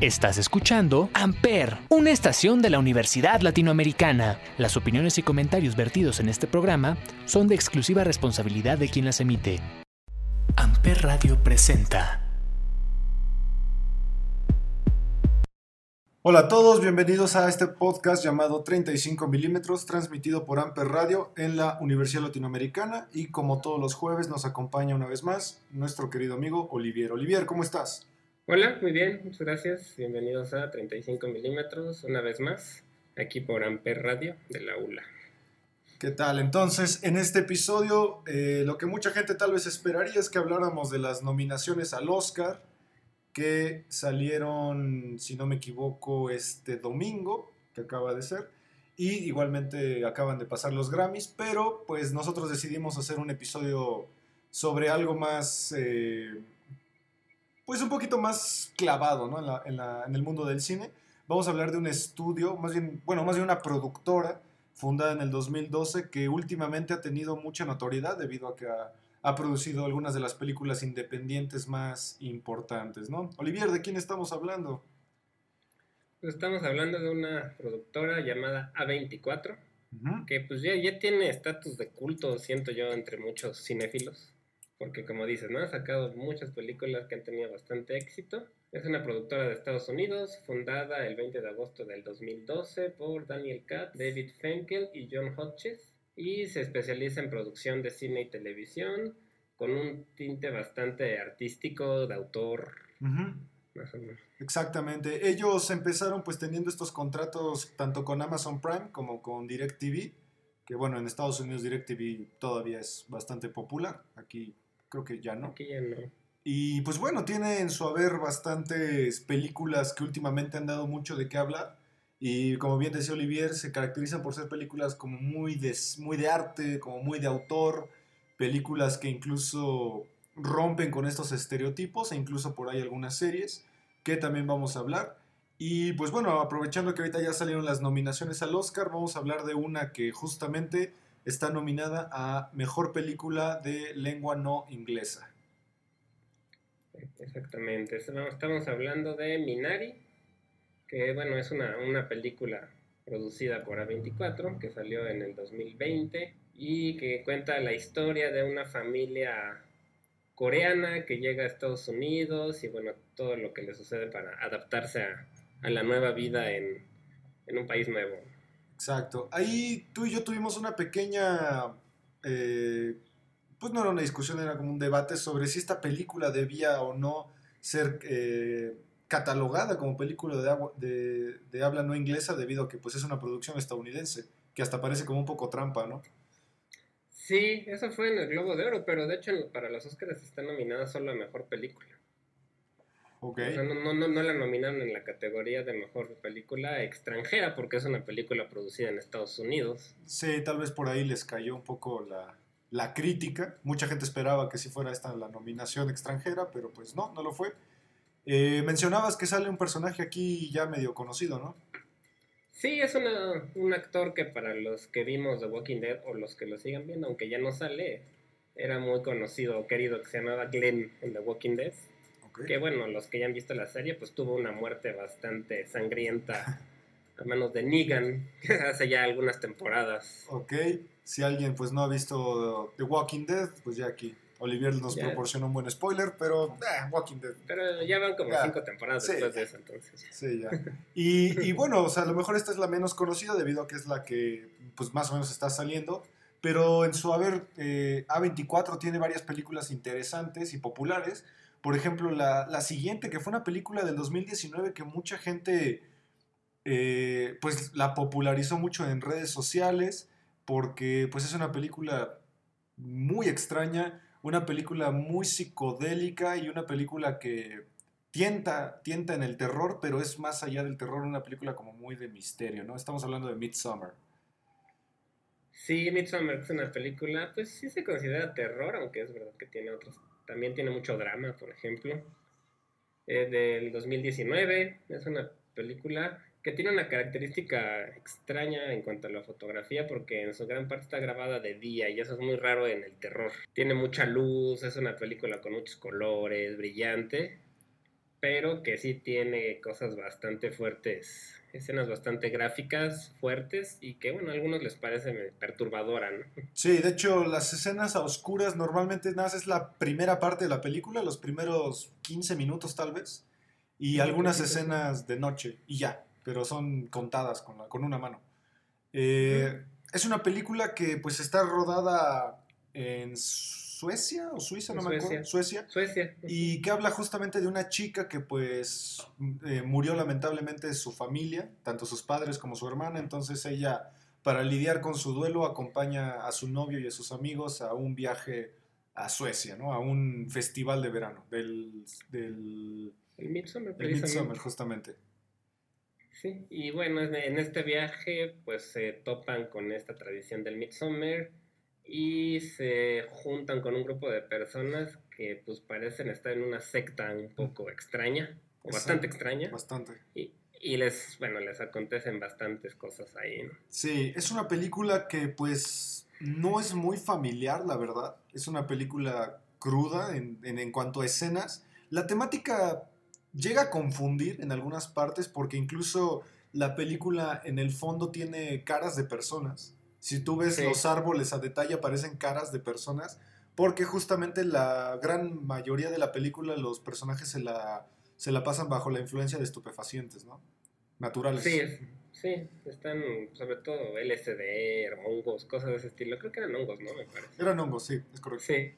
Estás escuchando Amper, una estación de la Universidad Latinoamericana. Las opiniones y comentarios vertidos en este programa son de exclusiva responsabilidad de quien las emite. Amper Radio presenta. Hola a todos, bienvenidos a este podcast llamado 35 milímetros, transmitido por Amper Radio en la Universidad Latinoamericana. Y como todos los jueves, nos acompaña una vez más nuestro querido amigo Olivier. Olivier, ¿cómo estás? Hola, muy bien, muchas gracias. Bienvenidos a 35 milímetros, una vez más, aquí por Amper Radio de la ULA. ¿Qué tal? Entonces, en este episodio, eh, lo que mucha gente tal vez esperaría es que habláramos de las nominaciones al Oscar que salieron, si no me equivoco, este domingo, que acaba de ser. Y igualmente acaban de pasar los Grammys, pero pues nosotros decidimos hacer un episodio sobre algo más... Eh, pues un poquito más clavado ¿no? en, la, en, el mundo del cine. Vamos a hablar de un estudio, más bien, bueno, más bien una productora fundada en el 2012 que últimamente ha tenido mucha notoriedad debido a que ha, ha producido algunas de las películas independientes más importantes, ¿no? Olivier, ¿de quién estamos hablando? Pues estamos hablando de una productora llamada A24, que pues ya, ya tiene estatus de culto, siento yo, entre muchos cinéfilos porque como dices, ¿no? Ha sacado muchas películas que han tenido bastante éxito. Es una productora de Estados Unidos, fundada el 20 de agosto del 2012 por Daniel Katz, David Fenkel y John Hodges, y se especializa en producción de cine y televisión, con un tinte bastante artístico, de autor. Más o menos. Exactamente. Ellos empezaron pues teniendo estos contratos tanto con Amazon Prime como con DirecTV, que bueno, en Estados Unidos DirecTV todavía es bastante popular. Aquí creo que ya no. ya no. Y pues bueno, tiene en su haber bastantes películas que últimamente han dado mucho de qué hablar. Y como bien decía Olivier, se caracterizan por ser películas como muy de, muy de arte, como muy de autor, películas que incluso rompen con estos estereotipos e incluso por ahí algunas series que también vamos a hablar. Y pues bueno, aprovechando que ahorita ya salieron las nominaciones al Oscar, vamos a hablar de una que justamente está nominada a Mejor Película de Lengua No Inglesa. Exactamente, estamos hablando de Minari, que bueno, es una, una película producida por A24, que salió en el 2020 y que cuenta la historia de una familia coreana que llega a Estados Unidos y bueno, todo lo que le sucede para adaptarse a, la nueva vida en, en un país nuevo. Exacto. Ahí tú y yo tuvimos una pequeña, eh, pues no era una discusión, era como un debate sobre si esta película debía o no ser eh, catalogada como película de, de, habla no inglesa debido a que pues es una producción estadounidense, que hasta parece como un poco trampa, ¿no? Sí, eso fue en el Globo de Oro, pero de hecho para los Oscars está nominada solo a Mejor Película. Okay. no, no, no, no, la nominaron en la categoría de mejor película extranjera porque es una película producida en Estados Unidos. Sí, tal vez por ahí les cayó un poco la, la crítica. Mucha gente esperaba que sí fuera esta la nominación extranjera, pero pues no, no lo fue. Eh, mencionabas que sale un personaje aquí ya medio conocido, ¿no? Sí, es una, un actor que para los que vimos The Walking Dead o los que lo sigan viendo, aunque ya no sale, era muy conocido o querido, que se llamaba Glenn en The Walking Dead. Que bueno, los que ya han visto la serie, pues tuvo una muerte bastante sangrienta a manos de Negan hace ya algunas temporadas. Ok, si alguien pues no ha visto The Walking Dead, pues ya aquí Olivier nos proporciona un buen spoiler, pero eh, Walking Dead. Pero ya van como cinco temporadas después de eso, entonces. Sí, ya. Y, y, bueno, o sea, a lo mejor esta es la menos conocida debido a que es la que pues más o menos está saliendo. Pero en su haber, eh, A24 tiene varias películas interesantes y populares. Por ejemplo, la, siguiente, que fue una película del 2019 que mucha gente eh, pues la popularizó mucho en redes sociales porque pues es una película muy extraña, una película muy psicodélica y una película que tienta, tienta en el terror, pero es más allá del terror, una película como muy de misterio, ¿no? Estamos hablando de Midsommar. Sí, Midsommar es una película, pues sí se considera terror, aunque es verdad que tiene otros también tiene mucho drama, por ejemplo. Es del 2019, es una película que tiene una característica extraña en cuanto a la fotografía porque en su gran parte está grabada de día y eso es muy raro en el terror. Tiene mucha luz, es una película con muchos colores, brillante pero que sí tiene cosas bastante fuertes, escenas bastante gráficas, fuertes, y que, bueno, a algunos les parece perturbadora, ¿no? Sí, de hecho, las escenas a oscuras normalmente nada es la primera parte de la película, los primeros 15 minutos tal vez, y algunas escenas de noche, y ya, pero son contadas con, con una mano. Eh, es una película que pues está rodada en Suecia o Suiza, no me acuerdo. Suecia. Suecia. Y que habla justamente de una chica que pues eh, murió lamentablemente su familia, tanto sus padres como su hermana, entonces ella para lidiar con su duelo acompaña a su novio y a sus amigos a un viaje a Suecia, ¿no? A un festival de verano, del... del el Midsummer, el Midsummer, justamente. Sí, y bueno, en este viaje pues se topan con esta tradición del Midsummer y se juntan con un grupo de personas que pues parecen estar en una secta un poco extraña, o bastante extraña. Bastante. Y, y, les, bueno, les acontecen bastantes cosas ahí, ¿no? Sí, es una película que pues no es muy familiar, la verdad. Es una película cruda en, en, en cuanto a escenas. La temática llega a confundir en algunas partes porque incluso la película en el fondo tiene caras de personas si tú ves los árboles a detalle aparecen caras de personas, porque justamente la gran mayoría de la película los personajes se la, se la pasan bajo la influencia de estupefacientes, ¿no? Naturales. Sí, sí, están sobre todo LSD, hongos, cosas de ese estilo. Creo que eran hongos, ¿no? Me parece. Eran hongos, sí, es correcto. Sí.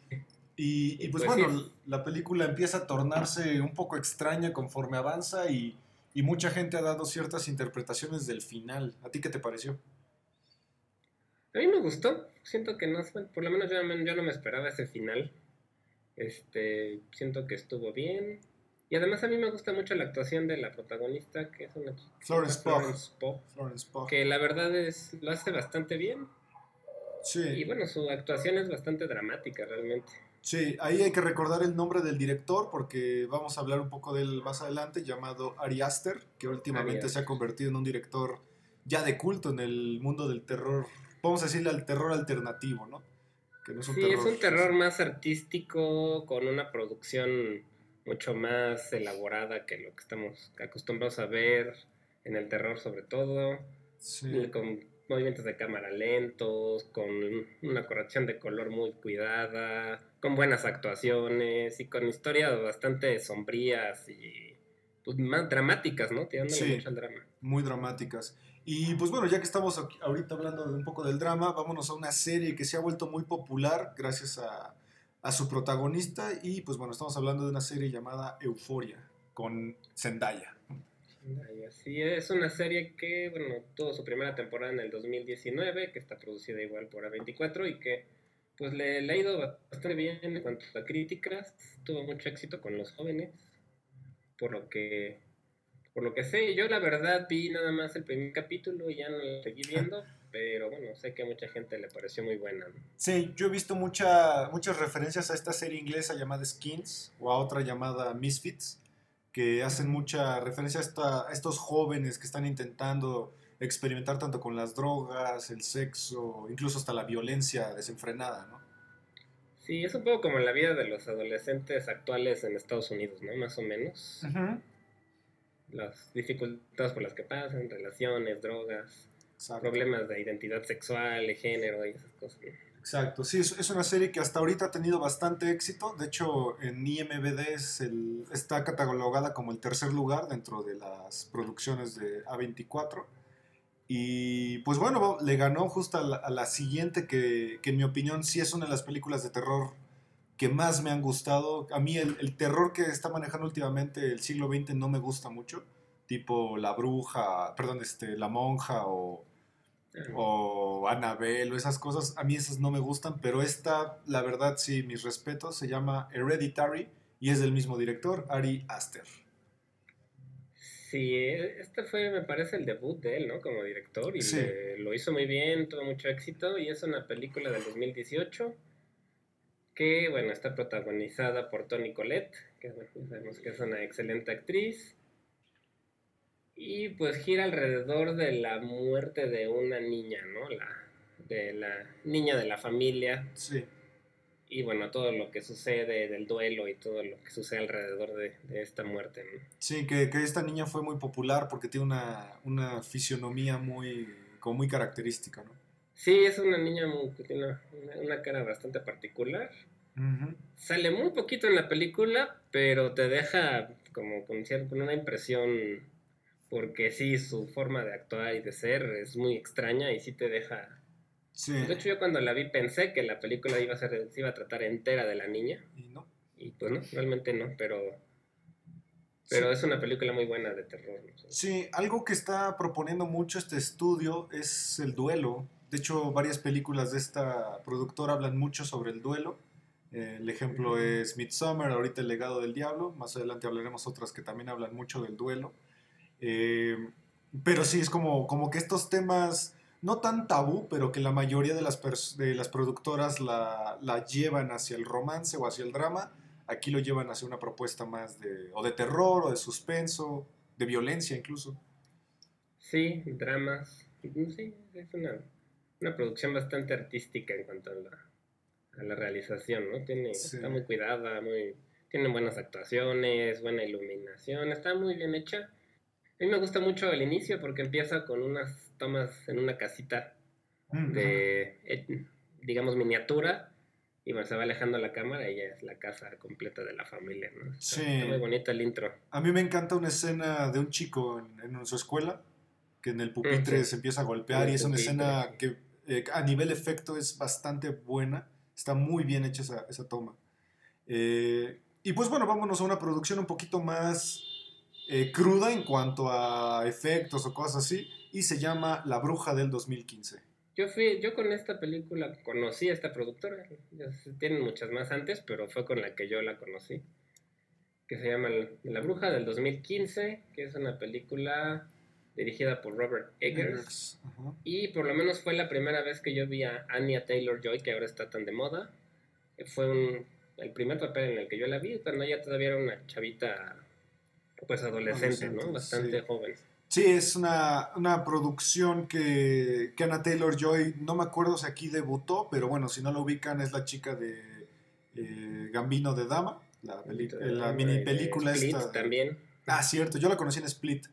Y, y, pues, pues bueno, la película empieza a tornarse un poco extraña conforme avanza y, y mucha gente ha dado ciertas interpretaciones del final. ¿A ti qué te pareció? A mí me gustó. Siento que no, por lo menos yo, no me esperaba ese final. Este, siento que estuvo bien. Y además a mí me gusta mucho la actuación de la protagonista, que es una Florence, Pugh. Que la verdad es, lo hace bastante bien. Sí. Y bueno, su actuación es bastante dramática realmente. Sí, ahí hay que recordar el nombre del director porque vamos a hablar un poco de él más adelante, llamado Ari Aster, que últimamente se ha convertido en un director ya de culto en el mundo del terror vamos a decirle al terror alternativo, ¿no? Que no es un sí, es un terror más artístico, con una producción mucho más elaborada que lo que estamos acostumbrados a ver en el terror sobre todo, sí. con movimientos de cámara lentos, con una corrección de color muy cuidada, con buenas actuaciones y con historias bastante sombrías y pues, más dramáticas, ¿no? Mucho al drama. Muy dramáticas. Y pues bueno, ya que estamos ahorita hablando de un poco del drama, vámonos a una serie que se ha vuelto muy popular gracias a, a su protagonista. Y pues bueno, estamos hablando de una serie llamada Euforia con Zendaya. Sí, es una serie que, bueno, tuvo su primera temporada en el 2019, que está producida igual por A24 y que pues le, le ha ido bastante bien en cuanto a críticas, tuvo mucho éxito con los jóvenes, por lo que por lo que sé, yo la verdad vi nada más el primer capítulo y ya no lo seguí viendo, pero bueno, sé que a mucha gente le pareció muy buena. Sí, yo he visto mucha, muchas referencias a esta serie inglesa llamada Skins o a otra llamada Misfits, que hacen mucha referencia a, estos jóvenes que están intentando experimentar tanto con las drogas, el sexo, incluso hasta la violencia desenfrenada, ¿no? Sí, es un poco como la vida de los adolescentes actuales en Estados Unidos, ¿no? Más o menos las dificultades por las que pasan, relaciones, drogas, problemas de identidad sexual, de género y esas cosas. Exacto, sí, es, una serie que hasta ahorita ha tenido bastante éxito. De hecho, en IMBD está catalogada como el tercer lugar dentro de las producciones de A24. Y pues bueno, le ganó justo a la, siguiente, que, que, en mi opinión sí es una de las películas de terror que más me han gustado. A mí el, terror que está manejando últimamente el siglo XX no me gusta mucho. Tipo La Bruja, perdón, este, La Monja o, o Annabelle o esas cosas. A mí esas no me gustan, pero esta, la verdad, sí, mis respetos, se llama Hereditary y es del mismo director, Ari Aster. Sí, este fue, me parece, el debut de él, ¿no? Como director y lo hizo muy bien, tuvo mucho éxito y es una película del 2018 que bueno, está protagonizada por Toni Collette, que sabemos que es una excelente actriz. Y pues gira alrededor de la muerte de una niña, ¿no? La, de la niña de la familia. Sí. Y bueno, todo lo que sucede del duelo y todo lo que sucede alrededor de, esta muerte. Sí, que, esta niña fue muy popular porque tiene una, una fisionomía muy, como muy característica, ¿no? Sí, es una niña que tiene una, cara bastante particular. Sale muy poquito en la película, pero te deja como con, con una impresión, porque sí, su forma de actuar y de ser es muy extraña y sí te deja de hecho, yo cuando la vi pensé que la película iba a, ser, se iba a tratar entera de la niña. Y no. Y pues no, realmente no, pero, pero es una película muy buena de terror. Sí, algo que está proponiendo mucho este estudio es el duelo. De hecho, varias películas de esta productora hablan mucho sobre el duelo. Eh, el ejemplo es Midsommar, ahorita El legado del diablo. Más adelante hablaremos otras que también hablan mucho del duelo. Eh, pero sí, es como, como que estos temas no tan tabú, pero que la mayoría de las, de las productoras la, llevan hacia el romance o hacia el drama, aquí lo llevan hacia una propuesta más de, o de terror, o de suspenso, de violencia incluso. Sí, dramas. Sí, es una, producción bastante artística en cuanto a la, a la realización, ¿no? Tiene, Está muy cuidada, muy, tiene buenas actuaciones, buena iluminación, está muy bien hecha. A mí me gusta mucho el inicio porque empieza con unas tomas en una casita mm, de, eh, digamos, miniatura. Y bueno, se va alejando la cámara y ya es la casa completa de la familia, ¿no? sí. muy bonito el intro. A mí me encanta una escena de un chico en, su escuela que en el pupitre se empieza a golpear y es una escena que eh, a nivel efecto es bastante buena. Está muy bien hecha esa, esa toma. Eh, y pues bueno, vámonos a una producción un poquito más cruda en cuanto a efectos o cosas así y se llama La Bruja del 2015. Yo fui, yo con esta película conocí a esta productora. Tienen muchas más antes, pero fue con la que yo la conocí. Que se llama La Bruja del 2015, que es una película dirigida por Robert Eggers. Y por lo menos fue la primera vez que yo vi a Anya Taylor Joy, que ahora está tan de moda. Fue un, el primer papel en el que yo la vi, cuando ella todavía era una chavita, pues adolescente, ¿no? Bastante joven. Sí, es una, producción que, que Anna Taylor Joy, no me acuerdo si aquí debutó, pero bueno, si no lo ubican, es la chica de eh, Gambino de Dama, la, la mini película Split también. Ah, cierto, yo la conocí en Split,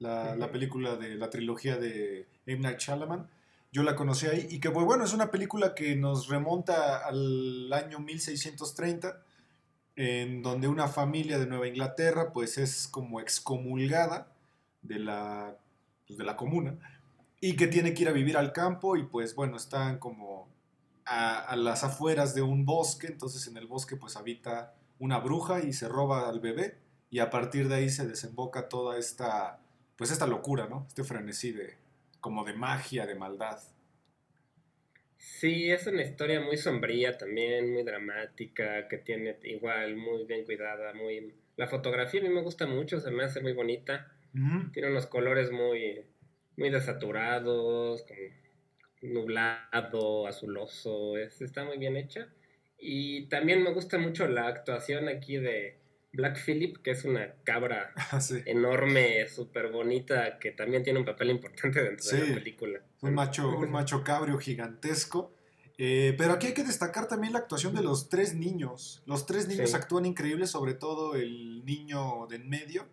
la, película de la trilogía de M. Night Shyamalan. Yo la conocí ahí y que, pues, bueno, es una película que nos remonta al año 1630, en donde una familia de Nueva Inglaterra, pues, es como excomulgada de la, pues, de la comuna y que tiene que ir a vivir al campo y pues bueno, están como a, las afueras de un bosque, entonces en el bosque pues habita una bruja y se roba al bebé y a partir de ahí se desemboca toda esta, pues esta locura, ¿no? Este frenesí de, como de magia, de maldad. Sí, es una historia muy sombría también, muy dramática, que tiene igual muy bien cuidada, muy... La fotografía a mí me gusta mucho, se me hace muy bonita. Tiene unos colores muy, muy desaturados, como nublado, azuloso, está muy bien hecha. Y también me gusta mucho la actuación aquí de Black Phillip, que es una cabra ah, enorme, súper bonita, que también tiene un papel importante dentro de la película. Un macho, un macho cabrio gigantesco. Eh, pero aquí hay que destacar también la actuación de los tres niños. Los tres niños actúan increíbles, sobre todo el niño de en medio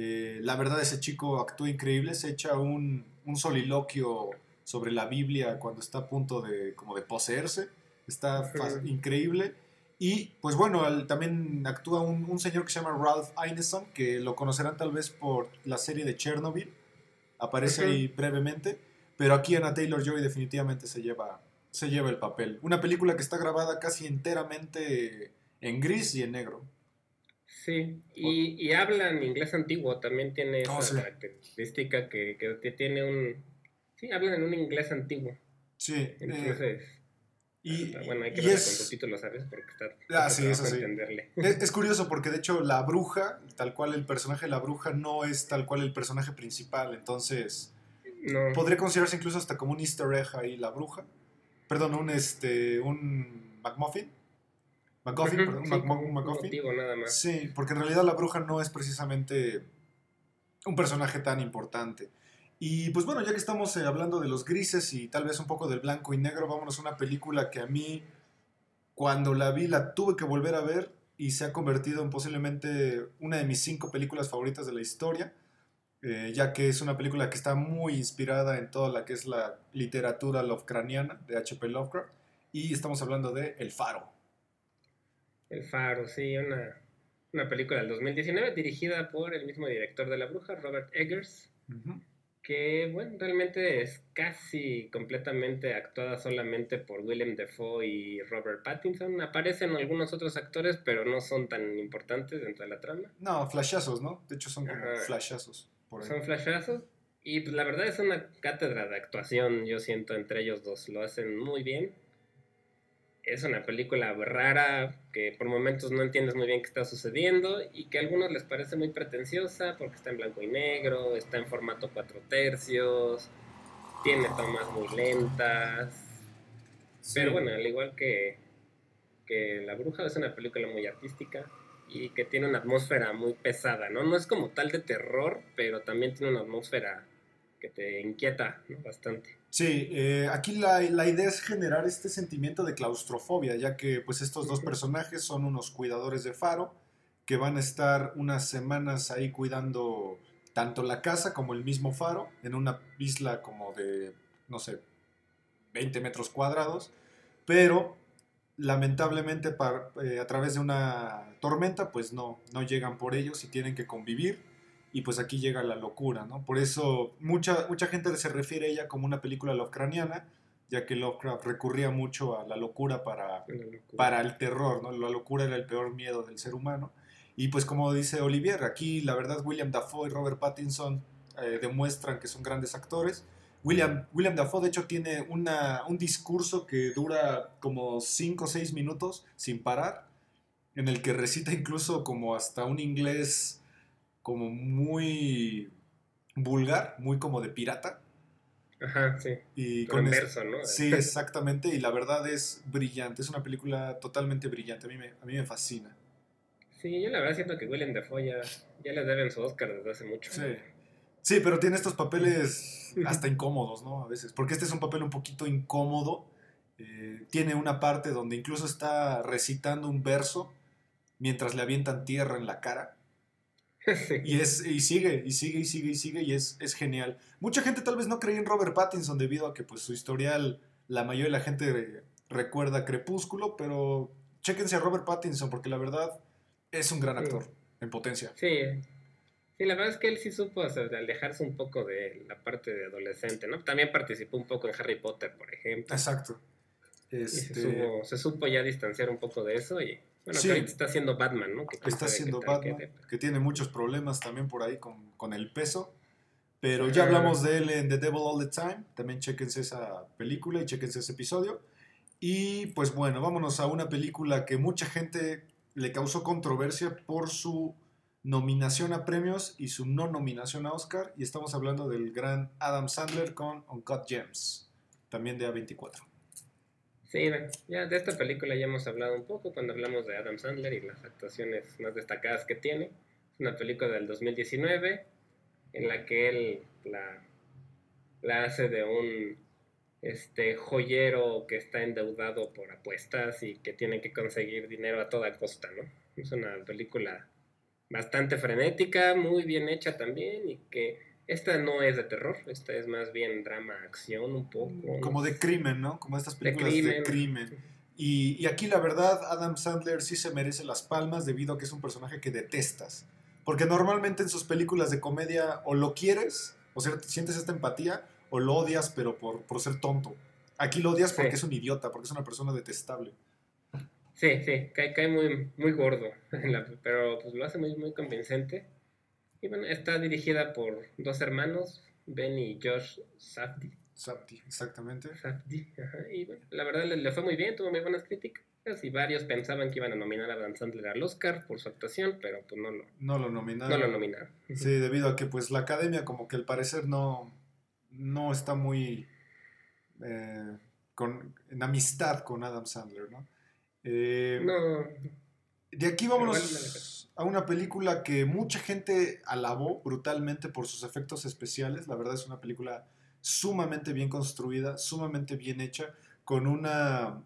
eh, la verdad, ese chico actúa increíble, se echa un, soliloquio sobre la Biblia cuando está a punto de, como de poseerse. Está increíble. Y pues bueno, también actúa un, señor que se llama Ralph Ineson, que lo conocerán tal vez por la serie de Chernobyl. Aparece ahí brevemente. Pero aquí Anna Taylor Joy definitivamente se lleva, se lleva el papel. Una película que está grabada casi enteramente en gris y en negro. Sí, y, y hablan inglés antiguo, también tiene oh, esa característica que, que, tiene un... Sí, hablan en un inglés antiguo. Sí. Eh, Entonces... y, bueno, hay que ver con subtítulos, ¿sabes? Porque está... Ah, sí, eso sí. Entenderle. Es, curioso porque de hecho la bruja, tal cual el personaje de la bruja no es tal cual el personaje principal, entonces... No. Podría considerarse incluso hasta como un easter egg ahí la bruja. Perdón, un, este, un McMuffin. McGuffin, perdón, nada más. Sí, porque en realidad la bruja no es precisamente un personaje tan importante. Y pues bueno, ya que estamos eh, hablando de los grises y tal vez un poco del blanco y negro, vámonos a una película que a mí cuando la vi la tuve que volver a ver y se ha convertido en posiblemente una de mis cinco películas favoritas de la historia, eh, ya que es una película que está muy inspirada en toda la que es la literatura lovecraftiana de H.P. Lovecraft, y estamos hablando de El Faro. El Faro, sí, una, una película del 2019 dirigida por el mismo director de La Bruja, Robert Eggers que, bueno, realmente es casi completamente actuada solamente por Willem Dafoe y Robert Pattinson. Aparecen algunos otros actores, pero no son tan importantes dentro de la trama. No, flashazos, ¿no? De hecho son como flashazos. Son flashazos. Y pues la verdad es una cátedra de actuación, yo siento, entre ellos dos. Lo hacen muy bien es una película rara que por momentos no entiendes muy bien qué está sucediendo y que a algunos les parece muy pretenciosa porque está en blanco y negro, está en formato cuatro tercios, tiene tomas muy lentas. Pero bueno, al igual que, que La Bruja es una película muy artística y que tiene una atmósfera muy pesada, ¿no? No es como tal de terror, pero también tiene una atmósfera que te inquieta bastante. Sí, eh, aquí la, idea es generar este sentimiento de claustrofobia, ya que pues estos dos personajes son unos cuidadores de faro que van a estar unas semanas ahí cuidando tanto la casa como el mismo faro en una isla como de, no sé, 20 metros cuadrados, pero lamentablemente eh, a través de una tormenta pues no, no llegan por ellos y tienen que convivir y pues aquí llega la locura, ¿no? Por eso mucha, mucha gente se refiere a ella como una película Lovecraftiana, ya que Lovecraft recurría mucho a la locura para, para el terror, ¿no? La locura era el peor miedo del ser humano. Y pues como dice Olivier, aquí la verdad William Dafoe y Robert Pattinson eh, demuestran que son grandes actores. William, William Dafoe de hecho tiene una, un discurso que dura como 5 o 6 minutos sin parar, en el que recita incluso como hasta un inglés como muy vulgar, muy como de pirata. Ajá, sí. Y con verso, ¿no? Sí, exactamente. Y la verdad es brillante. Es una película totalmente brillante. A mí me, a mí me fascina. Sí, yo la verdad siento que Willem Dafoe ya, ya le deben su Oscar desde hace mucho. Sí. Sí, pero tiene estos papeles hasta incómodos, ¿no? A veces. Porque este es un papel un poquito incómodo. Eh, tiene una parte donde incluso está recitando un verso mientras le avientan tierra en la cara. Y, es, y sigue, y sigue, y sigue, y sigue, y es, es genial. Mucha gente tal vez no creía en Robert Pattinson debido a que pues, su historial, la mayoría de la gente recuerda Crepúsculo, pero chéquense a Robert Pattinson porque la verdad es un gran actor en potencia. Sí, Sí, la verdad es que él sí supo alejarse un poco de la parte de adolescente, ¿no? También participó un poco en Harry Potter, por ejemplo. Exacto. Este... se, supo, ya distanciar un poco de eso y bueno, sí. está haciendo Batman, ¿no? Que está haciendo Batman, que, tiene muchos problemas también por ahí con, con el peso. Pero ya hablamos de él en The Devil All the Time. También chequense esa película y chequense ese episodio. Y pues bueno, vámonos a una película que mucha gente le causó controversia por su nominación a premios y su no nominación a Oscar. Y estamos hablando del gran Adam Sandler con Uncut Gems, también de A24. Sí, ya de esta película ya hemos hablado un poco cuando hablamos de Adam Sandler y las actuaciones más destacadas que tiene. Es una película del 2019 en la que él la, la hace de un este joyero que está endeudado por apuestas y que tiene que conseguir dinero a toda costa, ¿no? Es una película bastante frenética, muy bien hecha también y que esta no es de terror, esta es más bien drama, acción un poco. Como de crimen, ¿no? Como estas películas de crimen. Y, aquí la verdad, Adam Sandler sí se merece las palmas debido a que es un personaje que detestas. Porque normalmente en sus películas de comedia o lo quieres, o sea, sientes esta empatía, o lo odias, pero por, por ser tonto. Aquí lo odias porque es un idiota, porque es una persona detestable. Sí, sí, cae, cae muy, muy gordo, pero pues lo hace muy, muy convincente. Y bueno, está dirigida por dos hermanos, Ben y Josh Safdie. Safdie, exactamente. Safdie, ajá. Y bueno, la verdad le, fue muy bien, tuvo muy buenas críticas. Y varios pensaban que iban a nominar a Dan Sandler al Oscar por su actuación, pero pues no lo, no lo nominaron. No lo nominaron. Sí, debido a que pues la academia como que al parecer no, no está muy eh, con, en amistad con Adam Sandler, ¿no? Eh, no. De aquí vámonos a una película que mucha gente alabó brutalmente por sus efectos especiales. La verdad es una película sumamente bien construida, sumamente bien hecha, con una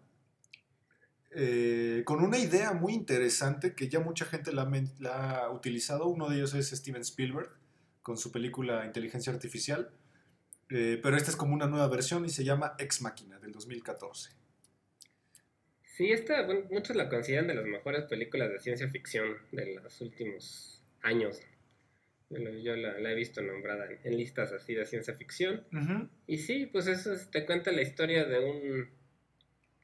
eh, con una idea muy interesante que ya mucha gente la, ha utilizado. Uno de ellos es Steven Spielberg con su película Inteligencia Artificial. Eh, pero esta es como una nueva versión y se llama Ex Máquina del 2014. Sí, esta, muchos la consideran de las mejores películas de ciencia ficción de los últimos años. Yo la, he visto nombrada en, listas así de ciencia ficción. Y sí, pues eso te cuenta la historia de un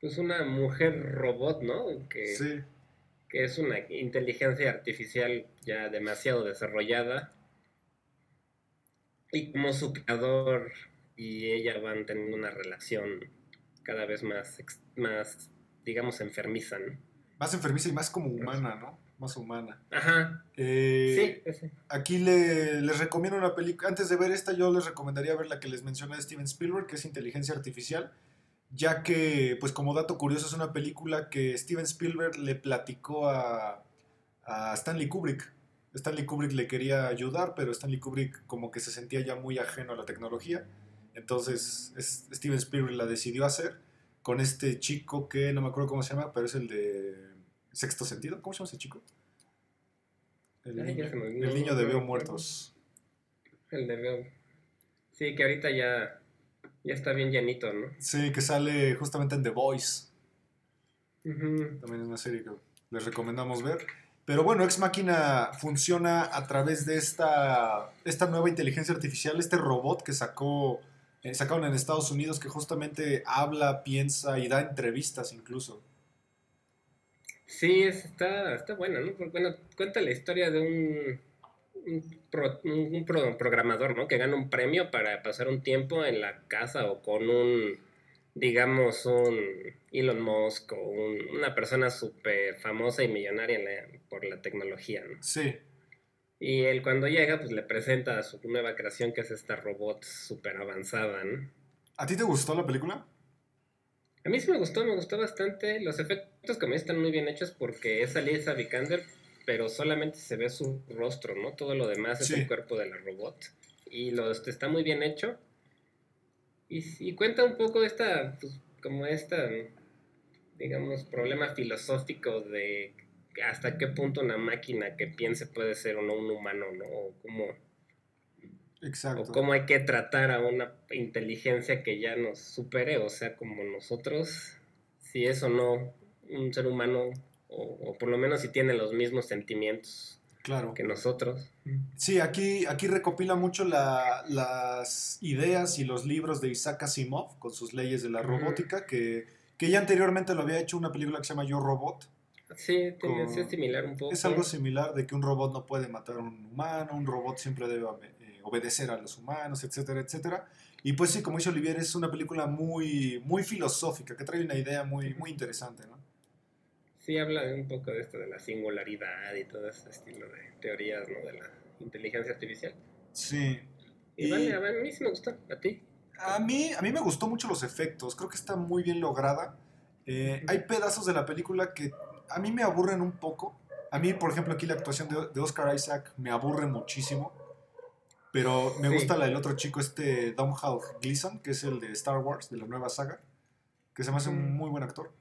pues una mujer robot, ¿no? Que, sí. que es una inteligencia artificial ya demasiado desarrollada. Y como su creador y ella van teniendo una relación cada vez más, más digamos, enfermiza, ¿no? Más enfermiza y más como humana, ¿no? Más humana. Ajá. Eh, sí, sí. Aquí les recomiendo una película. Antes de ver esta, yo les recomendaría ver la que les mencioné de Steven Spielberg, que es Inteligencia Artificial ya que, pues como dato curioso, es una película que Steven Spielberg le platicó a, Stanley Kubrick. Stanley Kubrick le quería ayudar, pero Stanley Kubrick como que se sentía ya muy ajeno a la tecnología. Entonces Steven Spielberg la decidió hacer con este chico que no me acuerdo cómo se llama, pero es el de Sexto Sentido. ¿Cómo se llama ese chico? El, niño, de Veo Muertos. El de Veo. Sí, que ahorita ya ya está bien llenito, ¿no? Sí, que sale justamente en The Voice. También es una serie que les recomendamos ver. Pero bueno, Ex Máquina funciona a través de esta, esta nueva inteligencia artificial, este robot que sacó, sacaron en Estados Unidos que justamente habla, piensa y da entrevistas incluso. Sí, está, está bueno, ¿no? bueno, cuenta la historia de un un, programador, ¿no? Que gana un premio para pasar un tiempo en la casa o con un, digamos, un Elon Musk o una persona súper famosa y millonaria por la tecnología, ¿no? Sí. Y él cuando llega, pues le presenta su nueva creación que es esta robot súper avanzada, ¿no? ¿A ti te gustó la película? A mí sí me gustó, me gustó bastante. Los efectos que me están muy bien hechos porque es Alicia Vikander, pero solamente se ve su rostro, ¿no? Todo lo demás es el cuerpo de la robot. Y lo este, está muy bien hecho. Y, cuenta un poco esta, pues, como esta, digamos, problema filosófico de hasta qué punto una máquina que piense puede ser o no un humano, ¿no? O cómo, Exacto. o cómo hay que tratar a una inteligencia que ya nos supere, o sea, como nosotros, si es o no un ser humano o, por lo menos si tiene los mismos sentimientos claro. que nosotros. Sí, aquí, aquí recopila mucho las ideas y los libros de Isaac Asimov con sus leyes de la robótica, que, que, ya anteriormente lo había hecho una película que se llama Yo Robot. Sí, es similar un poco. Es algo similar de que un robot no puede matar a un humano, un robot siempre debe eh, obedecer a los humanos, etcétera, etcétera. Y pues sí, como dice Olivier, es una película muy, muy filosófica, que trae una idea muy, muy interesante, ¿no? sí habla un poco de esto de la singularidad y todo ese estilo de teorías, ¿no? De la inteligencia artificial. Sí. Y, vale, a mí sí me gustó, ¿a ti? A mí, a mí me gustó mucho los efectos, creo que está muy bien lograda. Eh, hay pedazos de la película que a mí me aburren un poco. A mí, por ejemplo, aquí la actuación de, Oscar Isaac me aburre muchísimo. Pero me gusta la del otro chico, este Domhnall Gleeson, que es el de Star Wars, de la nueva saga, que se me hace un muy buen actor.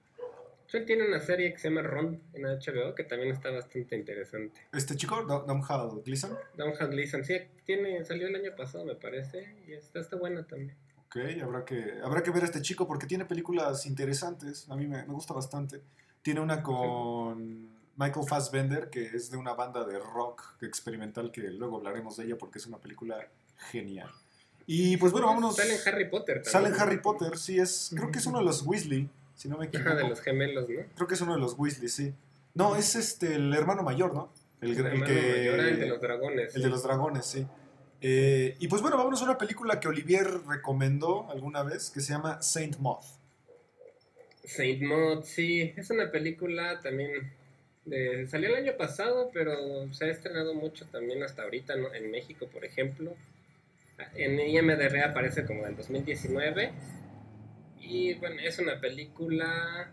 Él tiene una serie que se llama Ron en HBO que también está bastante interesante. ¿Este chico, Domhnall Gleeson? Domhnall Gleeson, sí, tiene, salió el año pasado me parece y está, está buena también. Ok, habrá que, habrá que ver a este chico porque tiene películas interesantes, a mí me, gusta bastante. Tiene una con Michael Fassbender, que es de una banda de rock experimental que luego hablaremos de ella porque es una película genial. Y pues bueno, vámonos. Sale en Harry Potter también. Sale en Harry Potter, sí, es, creo que es uno de los Weasley si no me equivoco. de los gemelos, ¿no? Creo que es uno de los Weasley, sí. No, es este el hermano mayor, ¿no? El, el, que, ah, el de los dragones. El de los dragones, sí. Eh, y pues bueno, vámonos a una película que Olivier recomendó alguna vez, que se llama Saint Moth. Saint Moth, sí, es una película también, de, salió el año pasado, pero se ha estrenado mucho también hasta ahorita ¿no? en México, por ejemplo. En IMDR aparece como del 2019 y bueno, es una película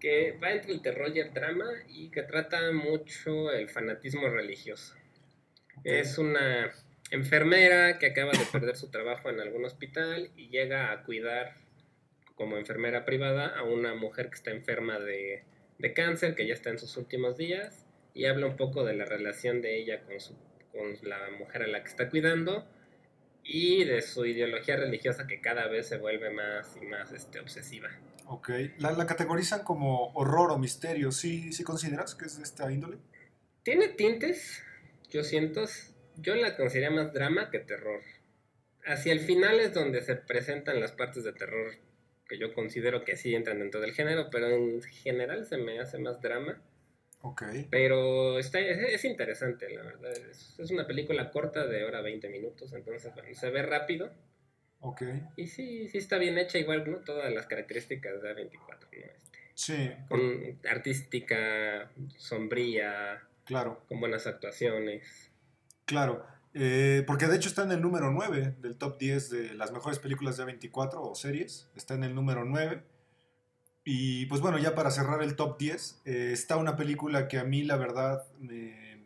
que va entre el terror y el drama y que trata mucho el fanatismo religioso. Es una enfermera que acaba de perder su trabajo en algún hospital y llega a cuidar como enfermera privada a una mujer que está enferma de, de cáncer, que ya está en sus últimos días, y habla un poco de la relación de ella con, su, con la mujer a la que está cuidando y de su ideología religiosa que cada vez se vuelve más y más este, obsesiva. Ok, ¿La, la categorizan como horror o misterio, ¿sí, ¿sí consideras que es de esta índole? Tiene tintes, yo siento, yo la considero más drama que terror. Hacia el final es donde se presentan las partes de terror que yo considero que sí entran dentro del género, pero en general se me hace más drama. Ok. Pero está, es, es interesante, la verdad. Es, es, una película corta de hora 20 minutos, entonces bueno, se ve rápido. Ok. Y sí, sí está bien hecha, igual, ¿no? Todas las características de A24, ¿no? Este, sí. Con artística, sombría. Claro. Con buenas actuaciones. Claro. Eh, porque de hecho está en el número 9 del top 10 de las mejores películas de A24 o series. Está en el número 9. Y pues bueno, ya para cerrar el top 10, eh, está una película que a mí la verdad me,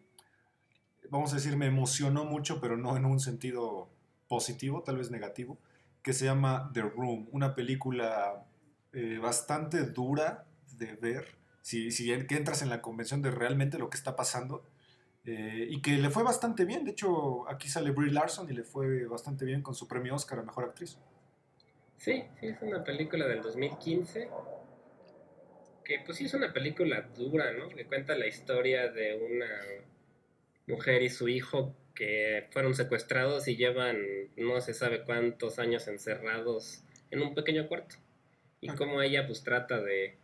vamos a decir, me emocionó mucho, pero no en un sentido positivo, tal vez negativo, que se llama The Room, una película eh, bastante dura de ver, si, si que entras en la convención de realmente lo que está pasando, eh, y que le fue bastante bien, de hecho aquí sale Brie Larson y le fue bastante bien con su premio Oscar a Mejor Actriz. Sí, sí, es una película del 2015 que pues sí es una película dura, ¿no? Que cuenta la historia de una mujer y su hijo que fueron secuestrados y llevan no se sabe cuántos años encerrados en un pequeño cuarto. Y cómo ella pues trata de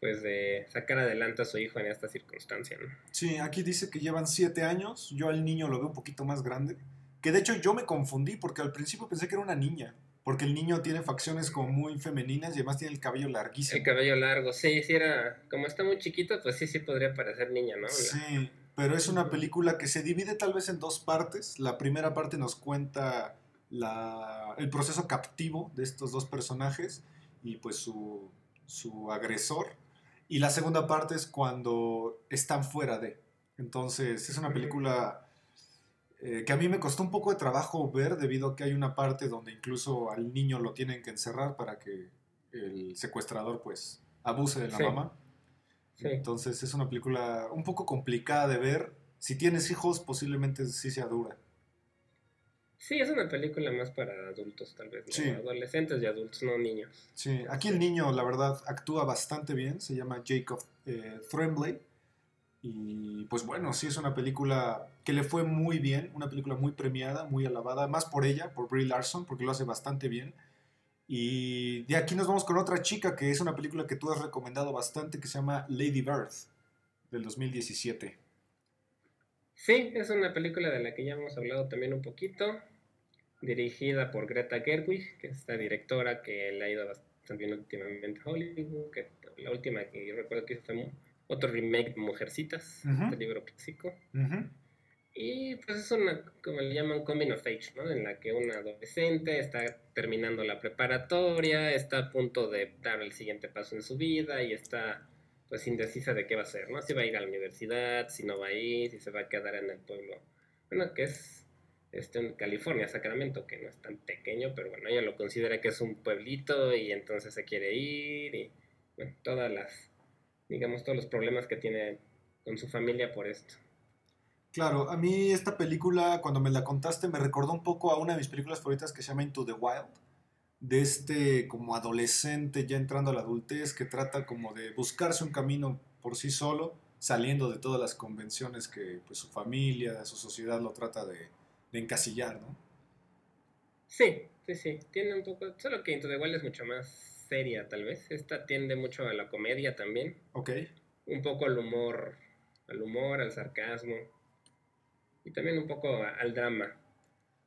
pues de sacar adelante a su hijo en esta circunstancia, ¿no? Sí, aquí dice que llevan siete años, yo al niño lo veo un poquito más grande, que de hecho yo me confundí porque al principio pensé que era una niña, porque el niño tiene facciones como muy femeninas y además tiene el cabello larguísimo. El cabello largo, sí, sí era, como está muy chiquito, pues sí, sí podría parecer niña, ¿no? Sí, pero es una película que se divide tal vez en dos partes. La primera parte nos cuenta la, el proceso captivo de estos dos personajes y pues su, su agresor. Y la segunda parte es cuando están fuera de. Entonces es una película eh, que a mí me costó un poco de trabajo ver debido a que hay una parte donde incluso al niño lo tienen que encerrar para que el secuestrador pues abuse de la Sí. mamá. Sí. Entonces es una película un poco complicada de ver. Si tienes hijos posiblemente sí sea dura. Sí, es una película más para adultos, tal vez, ¿no? Sí. Adolescentes y adultos, no niños. Sí, aquí el niño la verdad actúa bastante bien. Se llama Jacob eh, Tremblay. Y pues bueno, sí es una película que le fue muy bien, una película muy premiada, muy alabada, más por ella, por Brie Larson, porque lo hace bastante bien. Y de aquí nos vamos con otra chica que es una película que tú has recomendado bastante que se llama Lady Bird del 2017. Sí, es una película de la que ya hemos hablado también un poquito, dirigida por Greta Gerwig, que es esta directora que le ha ido bastante bien últimamente a Hollywood, que la última que yo recuerdo que hizo fue otro remake de Mujercitas, este libro clásico. Y pues es una, como le llaman, coming of age, ¿no? En la que una adolescente está terminando la preparatoria, está a punto de dar el siguiente paso en su vida y está pues indecisa de qué va a hacer, ¿no? Si va a ir a la universidad, si no va a ir, si se va a quedar en el pueblo. Bueno, que es este, en California, Sacramento, que no es tan pequeño, pero bueno, ella lo considera que es un pueblito y entonces se quiere ir y bueno, todas las, digamos, todos los problemas que tiene con su familia por esto. Claro, a mí esta película, cuando me la contaste, me recordó un poco a una de mis películas favoritas que se llama Into the Wild, de este como adolescente ya entrando a la adultez que trata como de buscarse un camino por sí solo, saliendo de todas las convenciones que pues, su familia, su sociedad lo trata de, de encasillar, ¿no? Sí, sí, sí. Tiene un poco. Solo que Into the Wild es mucho más seria, tal vez. Esta tiende mucho a la comedia también. Ok, Un poco al humor. Al humor, al sarcasmo. Y también un poco al drama.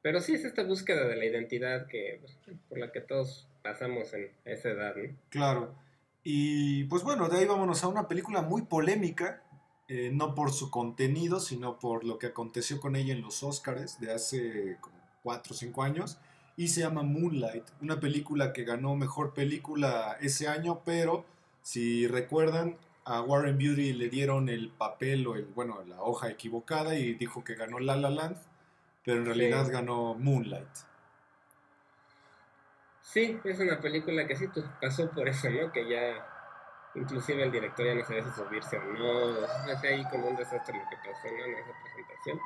Pero sí es esta búsqueda de la identidad que pues, por la que todos pasamos en esa edad, ¿no? claro. Y pues bueno, de ahí vámonos a una película muy polémica, eh, no por su contenido, sino por lo que aconteció con ella en los Oscars de hace como 4 o 5 años. Y se llama Moonlight, una película que ganó mejor película ese año, pero si recuerdan, a Warren Beauty le dieron el papel o el, bueno, la hoja equivocada y dijo que ganó La La Land, pero en realidad Sí. ganó Moonlight. Sí, es una película que sí pues, pasó por eso, ¿no? Que ya inclusive el director ya no sabía si subirse o no. Es ahí como un desastre lo que pasó ¿no? en esa presentación.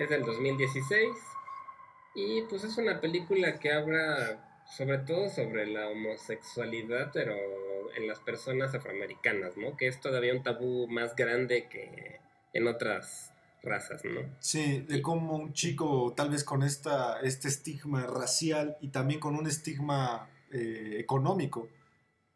Es del 2016 y pues es una película que habla sobre todo sobre la homosexualidad, pero en las personas afroamericanas, ¿no? Que es todavía un tabú más grande que en otras razas, ¿no? Sí, de cómo un chico tal vez con esta, este estigma racial y también con un estigma eh, económico,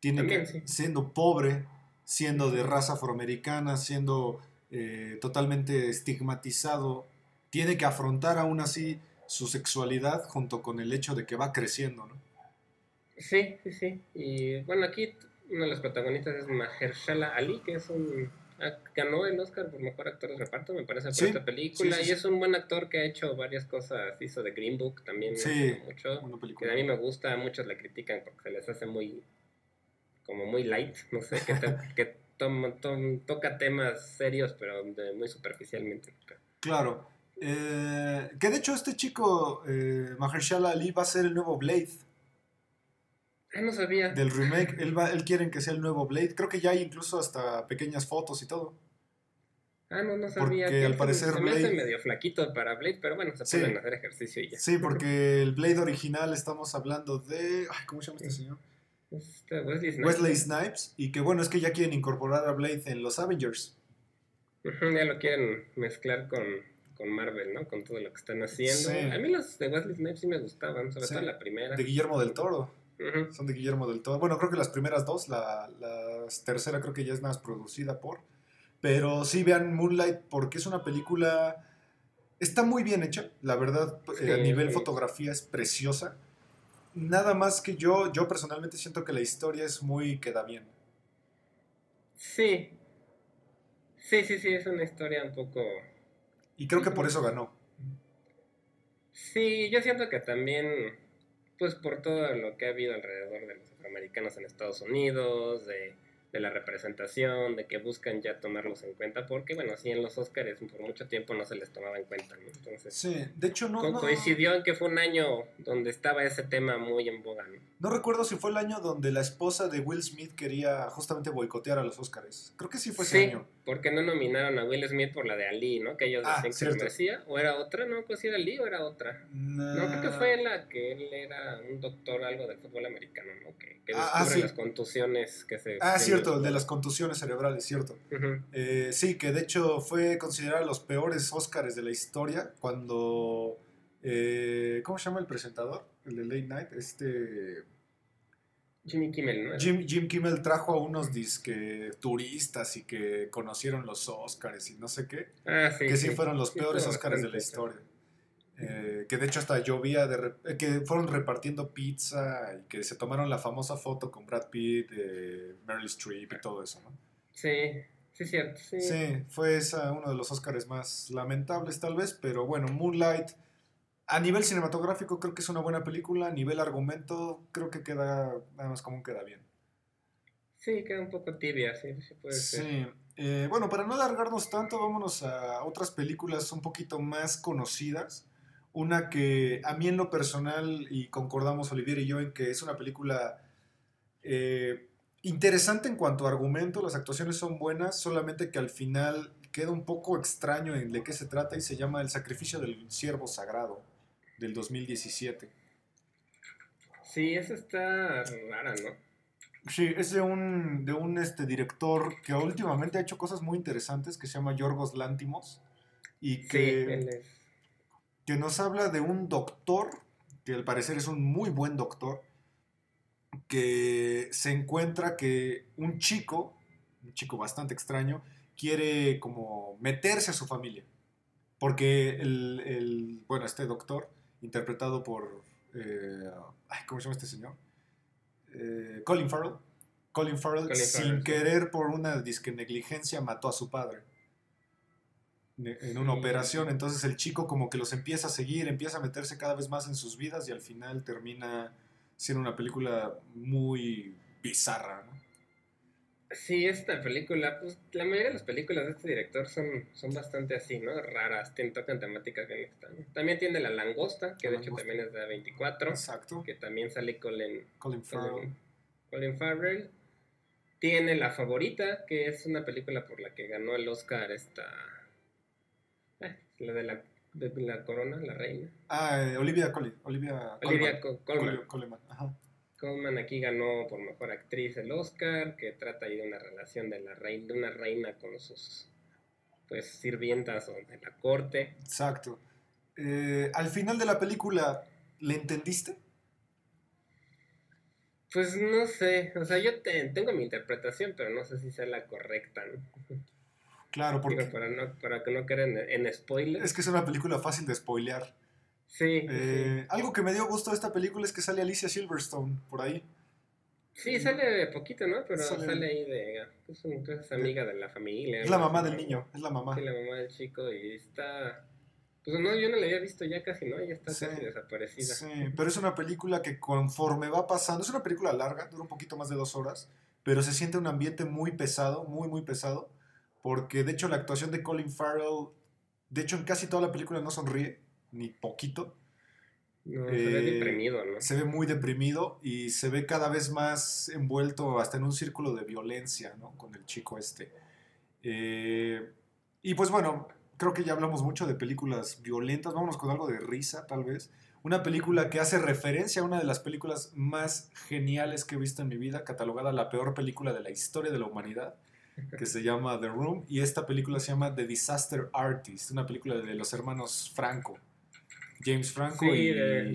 tiene que, siendo pobre, siendo de raza afroamericana, siendo eh, totalmente estigmatizado, tiene que afrontar aún así su sexualidad junto con el hecho de que va creciendo, ¿no? Sí, sí, sí. Y bueno, aquí uno de los protagonistas es Mahershala Ali, que es un ganó el Oscar por mejor actor de reparto, me parece, por esta película. y es un buen actor que ha hecho varias cosas. Hizo de Green Book también. Sí, mucho. Que a mí me gusta, muchos la critican porque se les hace muy. como muy light, no sé, que, que toca temas serios, pero muy superficialmente. Claro. Eh, que de hecho este chico, eh, Mahershala Ali, va a ser el nuevo Blade. Ah, no sabía. Del remake. Él, va, él quieren que sea el nuevo Blade. Creo que ya hay incluso hasta pequeñas fotos y todo. Ah, no, no sabía. Porque al parecer se, me hace medio flaquito para Blade, pero bueno, se pueden hacer ejercicio y ya. Sí, porque el Blade original estamos hablando de... Ay, ¿Cómo se llama este señor? Este, Wesley Snipes. Wesley Snipes. Y que bueno, es que ya quieren incorporar a Blade en los Avengers. ya lo quieren mezclar con, con Marvel, ¿no? Con todo lo que están haciendo. A mí los de Wesley Snipes sí me gustaban, sobre todo la primera. De Guillermo del Toro. Son de Guillermo del Toro. Bueno, creo que las primeras dos, la, tercera creo que ya es más producida por. Pero sí vean Moonlight porque es una película... Está muy bien hecha, la verdad, eh, a nivel fotografía es preciosa. Nada más que yo, yo personalmente siento que la historia es muy queda bien. Sí. Sí, sí, sí, es una historia un poco... Y creo que por eso ganó. Sí, yo siento que también pues por todo lo que ha habido alrededor de los afroamericanos en Estados Unidos, de de la representación, de que buscan ya tomarlos en cuenta, porque bueno, así en los Oscars por mucho tiempo no se les tomaba en cuenta, Entonces, sí, de hecho no, coincidió en que fue un año donde estaba ese tema muy en boga, ¿no? No recuerdo si fue el año donde la esposa de Will Smith quería justamente boicotear a los Oscars. Creo que sí fue ese sí, año. porque no nominaron a Will Smith por la de Ali, ¿no? Que ellos ah, decían que merecía, o era otra, no, pues si era Ali o era otra. No, creo que fue la que él era un doctor algo del fútbol americano, ¿no? Que, que ah, descubre las contusiones que se Ah, cierto de las contusiones cerebrales, cierto. Eh, sí, que de hecho fue considerado los peores Oscars de la historia cuando... Eh, ¿Cómo se llama el presentador? El de Late Night. Este... Jimmy Kimmel, ¿no? Jim, Kimmel trajo a unos disque turistas y que conocieron los Oscars y no sé qué. Ah, que sí, fueron los peores Oscars de la historia. Eh, que de hecho hasta llovía, de eh, que fueron repartiendo pizza y que se tomaron la famosa foto con Brad Pitt, eh, Meryl Streep y todo eso, ¿no? Sí, sí, cierto. Sí, sí fue esa uno de los Oscars más lamentables tal vez, pero bueno, Moonlight, a nivel cinematográfico creo que es una buena película, a nivel argumento creo que queda, nada más común queda bien. Sí, queda un poco tibia, sí, sí puede ser. Sí. bueno, para no alargarnos tanto, vámonos a otras películas un poquito más conocidas. Una que a mí en lo personal, y concordamos Olivier y yo en que es una película eh, interesante en cuanto a argumento, las actuaciones son buenas, solamente que al final queda un poco extraño en de qué se trata y se llama El sacrificio del siervo sagrado del 2017. Sí, esa está rara, ¿no? Sí, es de un, de un este, director que últimamente ha hecho cosas muy interesantes que se llama Yorgos Lántimos. Y que, que nos habla de un doctor, que al parecer es un muy buen doctor, que se encuentra que un chico, un chico bastante extraño, quiere como meterse a su familia. Porque el, bueno, este doctor, interpretado por, eh, ¿cómo se llama este señor? Eh, Colin Farrell. Colin Farrell, sin querer por una disque negligencia, mató a su padre en una operación, entonces el chico como que los empieza a seguir, empieza a meterse cada vez más en sus vidas y al final termina siendo una película muy bizarra, ¿no? Sí, esta película, pues la mayoría de las películas de este director son, son bastante así, ¿no? Raras, tocan temáticas bien extrañas. También tiene La Langosta, que de hecho también es de 24. Exacto. Que también sale Colin, Colin Farrell. Colin, Farrell. Tiene La Favorita, que es una película por la que ganó el Oscar esta... La de la, de la corona, la reina. Ah, eh, Olivia Colin. Olivia, Olivia Colman. Colman. Ajá. Colman aquí ganó por mejor actriz el Oscar, que trata ahí de una relación de la reina, de una reina con sus pues sirvientas o de la corte. Exacto. Eh, al final de la película, ¿le entendiste? Pues no sé, o sea, yo tengo mi interpretación, pero no sé si sea la correcta, ¿no? Claro, porque... para, no, para que no queden en, spoilers. Es que es una película fácil de spoilear. Sí, eh, Algo que me dio gusto de esta película es que sale Alicia Silverstone por ahí. Sí, sale poquito, ¿no? Pero sale, ahí de. Es, es, amiga de la familia. Es la mamá del niño, es la mamá. Sí, la mamá del chico y está. Pues no, yo no la había visto ya casi, ¿no? Ya está casi desaparecida. Sí, pero es una película que conforme va pasando. Es una película larga, dura un poquito más de dos horas. Pero se siente un ambiente muy pesado, muy, muy pesado. Porque de hecho la actuación de Colin Farrell. De hecho, en casi toda la película no sonríe ni poquito. No, se ve eh, deprimido, ¿no? Se ve muy deprimido y se ve cada vez más envuelto hasta en un círculo de violencia, ¿no? Con el chico este. Eh, y pues bueno, creo que ya hablamos mucho de películas violentas. Vámonos con algo de risa, tal vez. Una película que hace referencia a una de las películas más geniales que he visto en mi vida, catalogada la peor película de la historia de la humanidad, que se llama The Room. Y esta película se llama The Disaster Artist, una película de los hermanos Franco. James Franco y...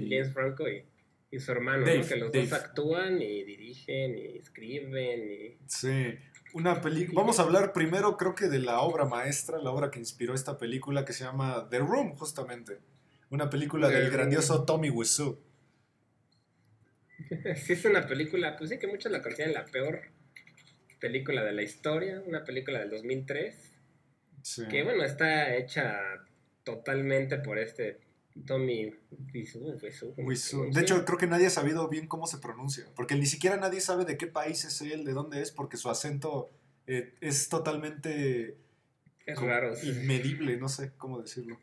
James Franco y, su hermano, que los dos actúan y dirigen y escriben y... Sí, una película... Vamos a hablar primero creo que de la obra maestra, la obra que inspiró esta película que se llama The Room, justamente. Una película del grandioso Tommy Wiseau. Sí, es una película, pues sí que muchos la consideran la peor película de la historia, una película del 2003. Sí. Que bueno, está hecha totalmente por este Tommy Wiseau. De hecho, creo que nadie ha sabido bien cómo se pronuncia, porque ni siquiera nadie sabe de qué país es él, de dónde es, porque su acento eh, es totalmente... Es raro. Inmedible, no sé cómo decirlo.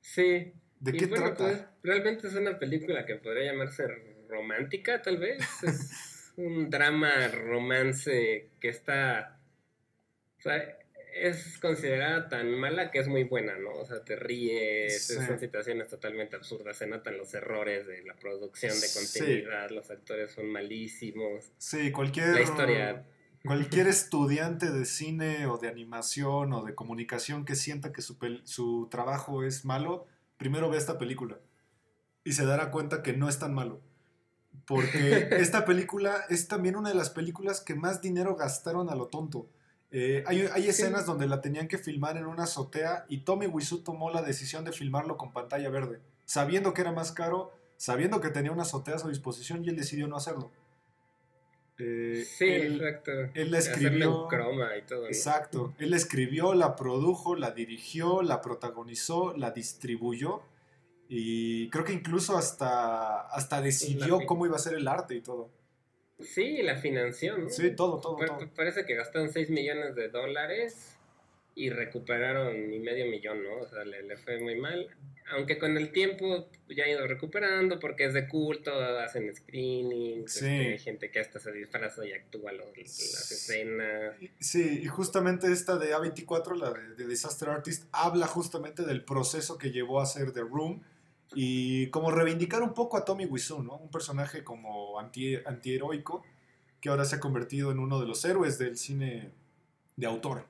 Sí. ¿De qué trata? Pues, realmente es una película que podría llamarse romántica, tal vez. es un drama romance que está... O sea, es considerada tan mala que es muy buena, ¿no? O sea, te ríes, son situaciones totalmente absurdas, se notan los errores de la producción de continuidad, los actores son malísimos. Sí, cualquier... La historia... Cualquier estudiante de cine o de animación o de comunicación que sienta que su, su trabajo es malo, primero ve esta película y se dará cuenta que no es tan malo. Porque esta película es también una de las películas que más dinero gastaron a lo tonto. Eh, hay, escenas donde la tenían que filmar en una azotea y Tommy Wiseau tomó la decisión de filmarlo con pantalla verde, sabiendo que era más caro, sabiendo que tenía una azotea a su disposición y él decidió no hacerlo. Eh, sí, exacto. Él la escribió. croma y todo. Exacto. Él la escribió, la produjo, la dirigió, la protagonizó, la distribuyó y creo que incluso hasta, hasta decidió cómo iba a ser el arte y todo. Sí, la financiación, ¿no? Sí, todo, todo, Parece que gastaron 6 millones de dólares y recuperaron ni medio millón, ¿no? O sea, le, fue muy mal. Aunque con el tiempo ya ha ido recuperando porque es de culto, hacen screenings, sí. Este, hay gente que hasta se disfraza y actúa las escenas. Sí, y justamente esta de A24, la de, de Disaster Artist, habla justamente del proceso que llevó a hacer The Room y como reivindicar un poco a Tommy Wiseau, ¿no? Un personaje como anti, antiheroico que ahora se ha convertido en uno de los héroes del cine de autor.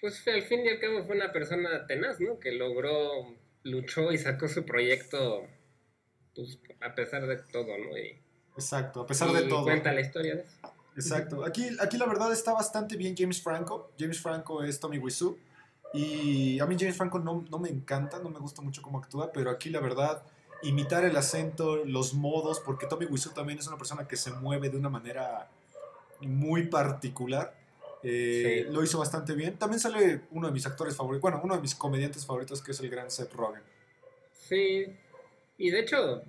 Pues al fin y al cabo fue una persona tenaz, ¿no? Que logró, luchó y sacó su proyecto, pues a pesar de todo, ¿no? Exacto, a pesar de todo. Cuenta la historia de eso. Exacto. Aquí, aquí la verdad está bastante bien James Franco. James Franco es Tommy Wiseau. Y a mí James Franco no, no, me encanta, no me gusta mucho cómo actúa, pero aquí la verdad, imitar el acento, los modos, porque Tommy Wiseau también es una persona que se mueve de una manera muy particular. Eh, lo hizo bastante bien. También sale uno de mis actores favoritos, bueno, uno de mis comediantes favoritos, que es el gran Seth Rogen. Sí, y de hecho,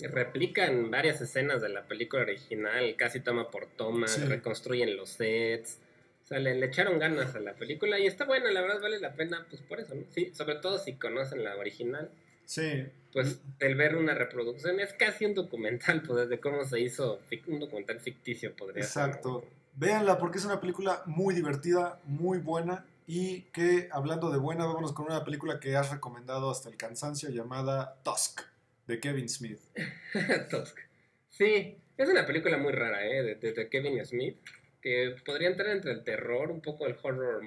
replican varias escenas de la película original, casi toma por toma, reconstruyen los sets. O sea, le, echaron ganas a la película y está buena, la verdad vale la pena, pues por eso, ¿no? Sí, sobre todo si conocen la original. Sí. Pues el ver una reproducción es casi un documental, pues de cómo se hizo, un documental ficticio podría Exacto. Véanla porque es una película muy divertida, muy buena y que hablando de buena, vámonos con una película que has recomendado hasta el cansancio llamada Tusk de Kevin Smith. Tusk. Sí, es una película muy rara, ¿eh? De, Kevin Smith, que podría entrar entre el terror, un poco el horror,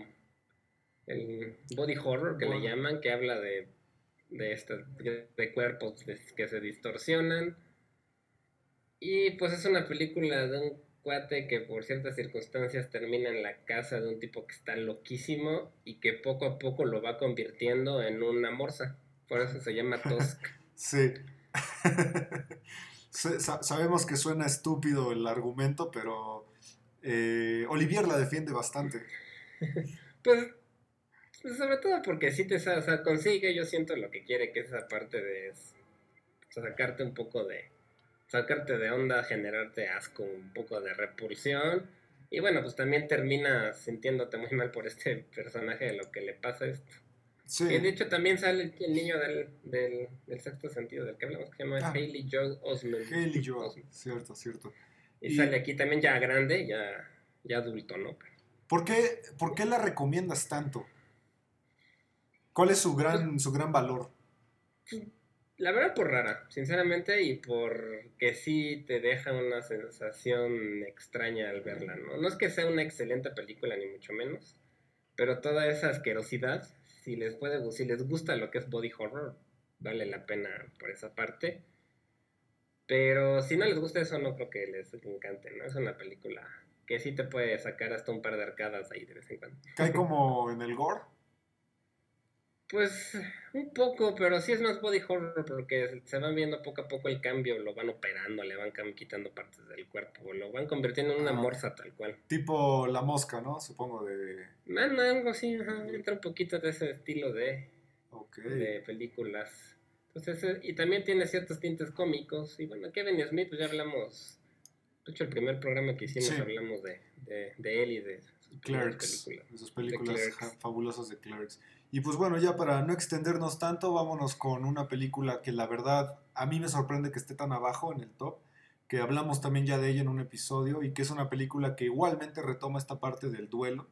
el body horror que le llaman, que habla de, de, este, de cuerpos que se distorsionan. Y pues es una película de un cuate que por ciertas circunstancias termina en la casa de un tipo que está loquísimo y que poco a poco lo va convirtiendo en una morsa. Por eso se llama Tusk. Sí. Sabemos que suena estúpido el argumento, pero eh, Olivier la defiende bastante. pues, pues, sobre todo porque sí te o sea, consigue, yo siento lo que quiere, que es esa parte de sacarte un poco de, sacarte de onda, generarte asco, un poco de repulsión. Y bueno, pues también termina sintiéndote muy mal por este personaje de lo que le pasa esto. Sí. Y de hecho también sale el niño del, del, sexto sentido del que hablamos, que se llama ah. Haley Joel Osment. Haley Joel, cierto, cierto. Y, sale aquí también ya grande, ya, ya adulto, ¿no? ¿Por qué, ¿Por qué la recomiendas tanto? ¿Cuál es su gran, pues su gran valor? La verdad por rara, sinceramente, y porque sí te deja una sensación extraña al verla, ¿no? No es que sea una excelente película, ni mucho menos, pero toda esa asquerosidad si les puede, si les gusta lo que es body horror, vale la pena por esa parte. Pero si no les gusta eso, no creo que les encante, ¿no? Es una película que sí te puede sacar hasta un par de arcadas ahí de vez en cuando. ¿Cae como en el gore? Pues un poco, pero sí es más body horror porque se van viendo poco a poco el cambio, lo van operando, le van quitando partes del cuerpo, lo van convirtiendo en una ah. morsa tal cual. Tipo la mosca, ¿no? Supongo de... No, no, algo así, entra un poquito de ese estilo de, de películas. Eh, y también tiene ciertos tintes cómicos. Y bueno, Kevin Smith, pues ya hablamos, de hecho el primer programa que hicimos hablamos de, de, él y de sus Clerks, películas. De sus películas fabulosas de Clerks. Y pues bueno, ya para no extendernos tanto, vámonos con una película que la verdad a mí me sorprende que esté tan abajo en el top, que hablamos también ya de ella en un episodio y que es una película que igualmente retoma esta parte del duelo.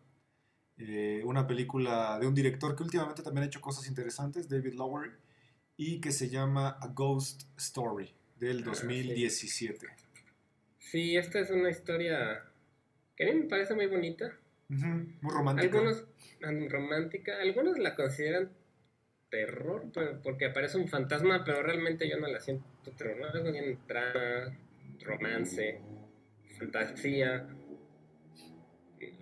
Eh, una película de un director que últimamente también ha hecho cosas interesantes, David Lowery, y que se llama A Ghost Story del 2017. Ah, sí. esta es una historia que a mí me parece muy bonita. muy romántica. Algunos, romántica. Algunos la consideran terror porque aparece un fantasma, pero realmente yo no la siento terror. No bien drama, romance, fantasía.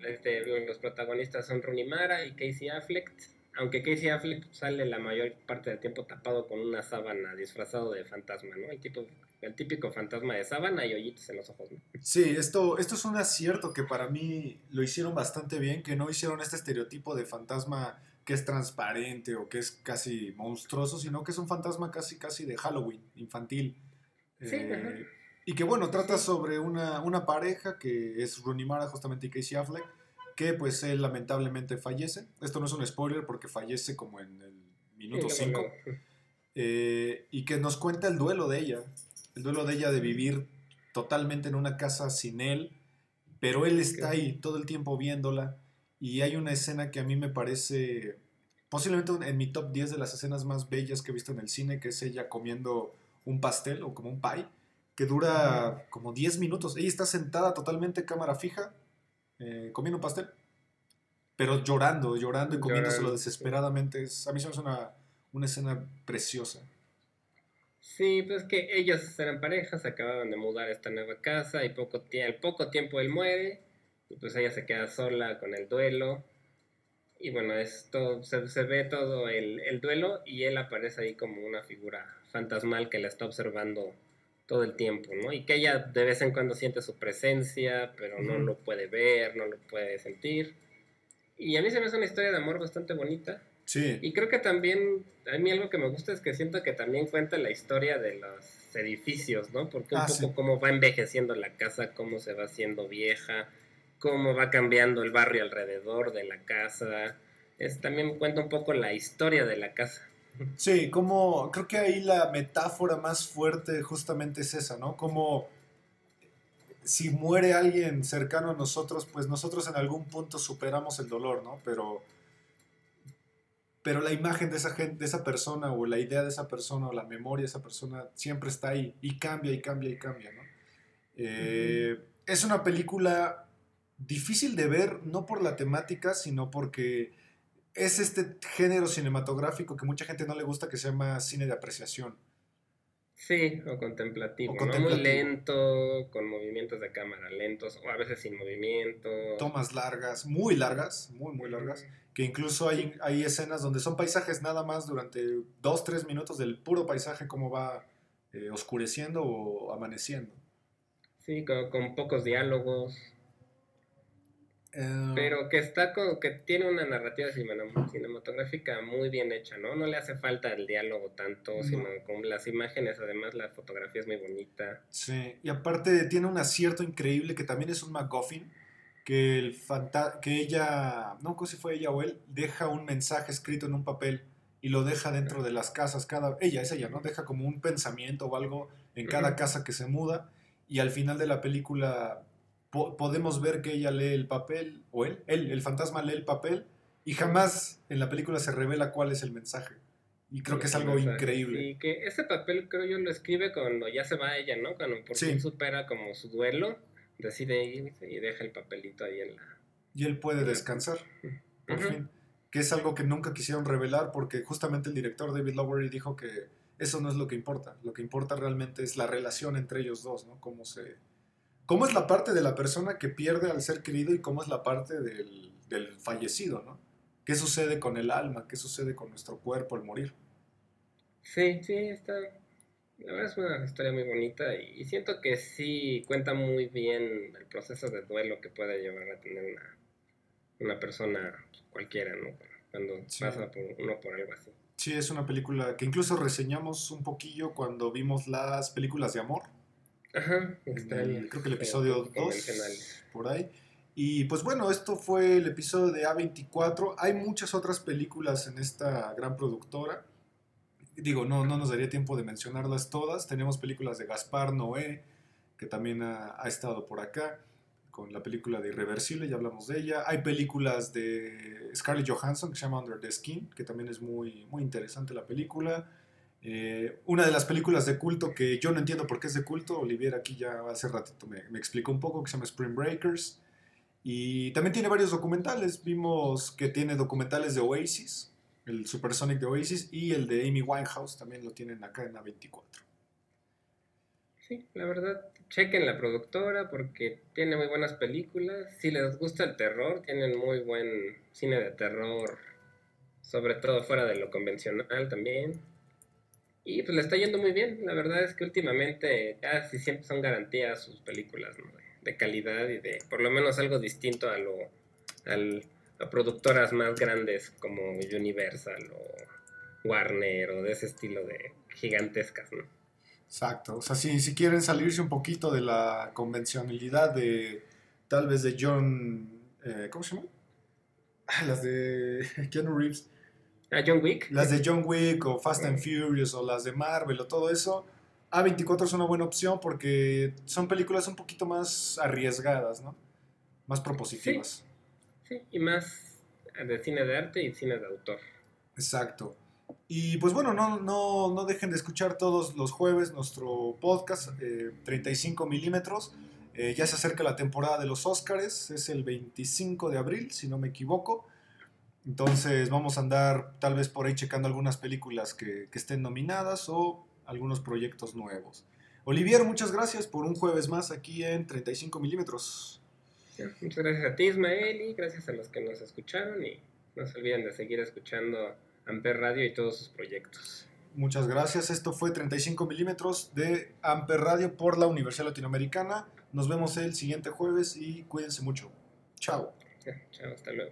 Este, los protagonistas son Rooney Mara y Casey Affleck. Aunque Casey Affleck sale la mayor parte del tiempo tapado con una sábana disfrazado de fantasma, ¿no? El, tipo, el típico fantasma de sábana y hoyitos en los ojos, ¿no? Sí, esto, esto es un acierto que para mí lo hicieron bastante bien, que no hicieron este estereotipo de fantasma que es transparente o que es casi monstruoso, sino que es un fantasma casi, casi de Halloween, infantil. Sí, eh, y que bueno, trata sobre una, una pareja que es Rooney Mara justamente y Casey Affleck, que pues él lamentablemente fallece. Esto no es un spoiler porque fallece como en el minuto 5. Eh, y que nos cuenta el duelo de ella. El duelo de ella de vivir totalmente en una casa sin él, pero él está ahí todo el tiempo viéndola. Y hay una escena que a mí me parece posiblemente en mi top 10 de las escenas más bellas que he visto en el cine, que es ella comiendo un pastel o como un pie, que dura como 10 minutos. Ella está sentada totalmente cámara fija, eh, comiendo un pastel, pero llorando, llorando y comiéndoselo desesperadamente. Es, a mí se me hace una, una escena preciosa. Sí, pues que ellos eran parejas, acababan de mudar a esta nueva casa y poco al poco tiempo él muere y pues ella se queda sola con el duelo. Y bueno, esto se, se ve todo el, el, duelo y él aparece ahí como una figura fantasmal que la está observando todo el tiempo, ¿no? Y que ella de vez en cuando siente su presencia, pero no lo puede ver, no lo puede sentir. Y a mí se me hace una historia de amor bastante bonita. Sí. Y creo que también, a mí algo que me gusta es que siento que también cuenta la historia de los edificios, ¿no? Porque un ah, poco cómo va envejeciendo la casa, cómo se va haciendo vieja, cómo va cambiando el barrio alrededor de la casa. Es, también cuenta un poco la historia de la casa. Sí, como creo que ahí la metáfora más fuerte justamente es esa, ¿no? Como si muere alguien cercano a nosotros, pues nosotros en algún punto superamos el dolor, ¿no? Pero, pero la imagen de esa, gente, de esa persona o la idea de esa persona o la memoria de esa persona siempre está ahí y cambia y cambia y cambia, ¿no? Eh, es una película difícil de ver, no por la temática, sino porque es este género cinematográfico que mucha gente no le gusta que se llama cine de apreciación. Sí, o contemplativo, Muy lento, con movimientos de cámara lentos, o a veces sin movimiento. Tomas largas, muy largas, muy, muy largas. Que incluso hay, hay escenas donde son paisajes nada más durante dos, tres minutos del puro paisaje, como va eh, oscureciendo o amaneciendo. Sí, con pocos diálogos. Eh, pero que está con, que tiene una narrativa cinematográfica muy bien hecha, ¿no? No le hace falta el diálogo tanto, sino con las imágenes, además la fotografía es muy bonita. Sí, y aparte tiene un acierto increíble que también es un MacGuffin, que, el que ella, no sé si fue ella o él, deja un mensaje escrito en un papel y lo deja dentro de las casas, cada, ella es ella, ¿no? Deja como un pensamiento o algo en cada casa que se muda y al final de la película podemos ver que ella lee el papel, o él, él, el fantasma lee el papel, y jamás en la película se revela cuál es el mensaje. Y creo que es algo increíble. Y que ese papel creo yo lo escribe cuando ya se va ella, ¿no? Cuando por fin supera como su duelo, decide irse y deja el papelito ahí en la... Y él puede descansar, por fin. Que es algo que nunca quisieron revelar porque justamente el director David Lowery dijo que eso no es lo que importa. Lo que importa realmente es la relación entre ellos dos, ¿no? Cómo se, cómo es la parte de la persona que pierde al ser querido y cómo es la parte del, fallecido, ¿no? ¿Qué sucede con el alma? ¿Qué sucede con nuestro cuerpo al morir? Sí, sí, está. La verdad es una historia muy bonita y, siento que sí cuenta muy bien el proceso de duelo que puede llevar a tener una, una persona cualquiera, ¿no? Cuando pasa por, uno por algo así. Sí, es una película que incluso reseñamos un poquillo cuando vimos las películas de amor Ajá, creo que el episodio 2, por ahí. Y pues bueno, esto fue el episodio de A24. Hay muchas otras películas en esta gran productora. Digo, no, no nos daría tiempo de mencionarlas todas. Tenemos películas de Gaspar Noé, que también ha, ha estado por acá, con la película de Irreversible, ya hablamos de ella. Hay películas de Scarlett Johansson que se llama Under the Skin, que también es muy, muy interesante la película. Eh, una de las películas de culto que yo no entiendo por qué es de culto, Olivier aquí ya hace ratito me, me, explicó un poco, que se llama Spring Breakers. Y también tiene varios documentales. Vimos que tiene documentales de Oasis, el Supersonic de Oasis y el de Amy Winehouse, también lo tienen acá en A24. Sí, la verdad, chequen la productora porque tiene muy buenas películas. Si les gusta el terror, tienen muy buen cine de terror, sobre todo fuera de lo convencional también. Y pues le está yendo muy bien. La verdad es que últimamente casi siempre son garantías sus películas. De calidad y de por lo menos algo distinto a lo a productoras más grandes como Universal o Warner o de ese estilo de gigantescas, ¿no? Exacto. O sea, si, si quieren salirse un poquito de la convencionalidad de tal vez de John... Eh, ¿Cómo se llama? Ah, las de Keanu Reeves John Wick. Las de John Wick o Fast and Furious o las de Marvel o todo eso. A24 es una buena opción porque son películas un poquito más arriesgadas, ¿no? Más propositivas. Sí, y más de cine de arte y cine de autor. Exacto. Y pues bueno, no, no, no dejen de escuchar todos los jueves nuestro podcast, 35 eh, milímetros. Eh, ya se acerca la temporada de los Oscars, es el 25 de abril, si no me equivoco. Entonces vamos a andar tal vez por ahí checando algunas películas que, estén nominadas o algunos proyectos nuevos. Olivier, muchas gracias por un jueves más aquí en 35 milímetros. Muchas gracias a ti, Ismael, y gracias a los que nos escucharon. Y no se olviden de seguir escuchando Amper Radio y todos sus proyectos. Muchas gracias. Esto fue 35 milímetros de Amper Radio por la Universidad Latinoamericana. Nos vemos el siguiente jueves y cuídense mucho. Chao. Chao, hasta luego.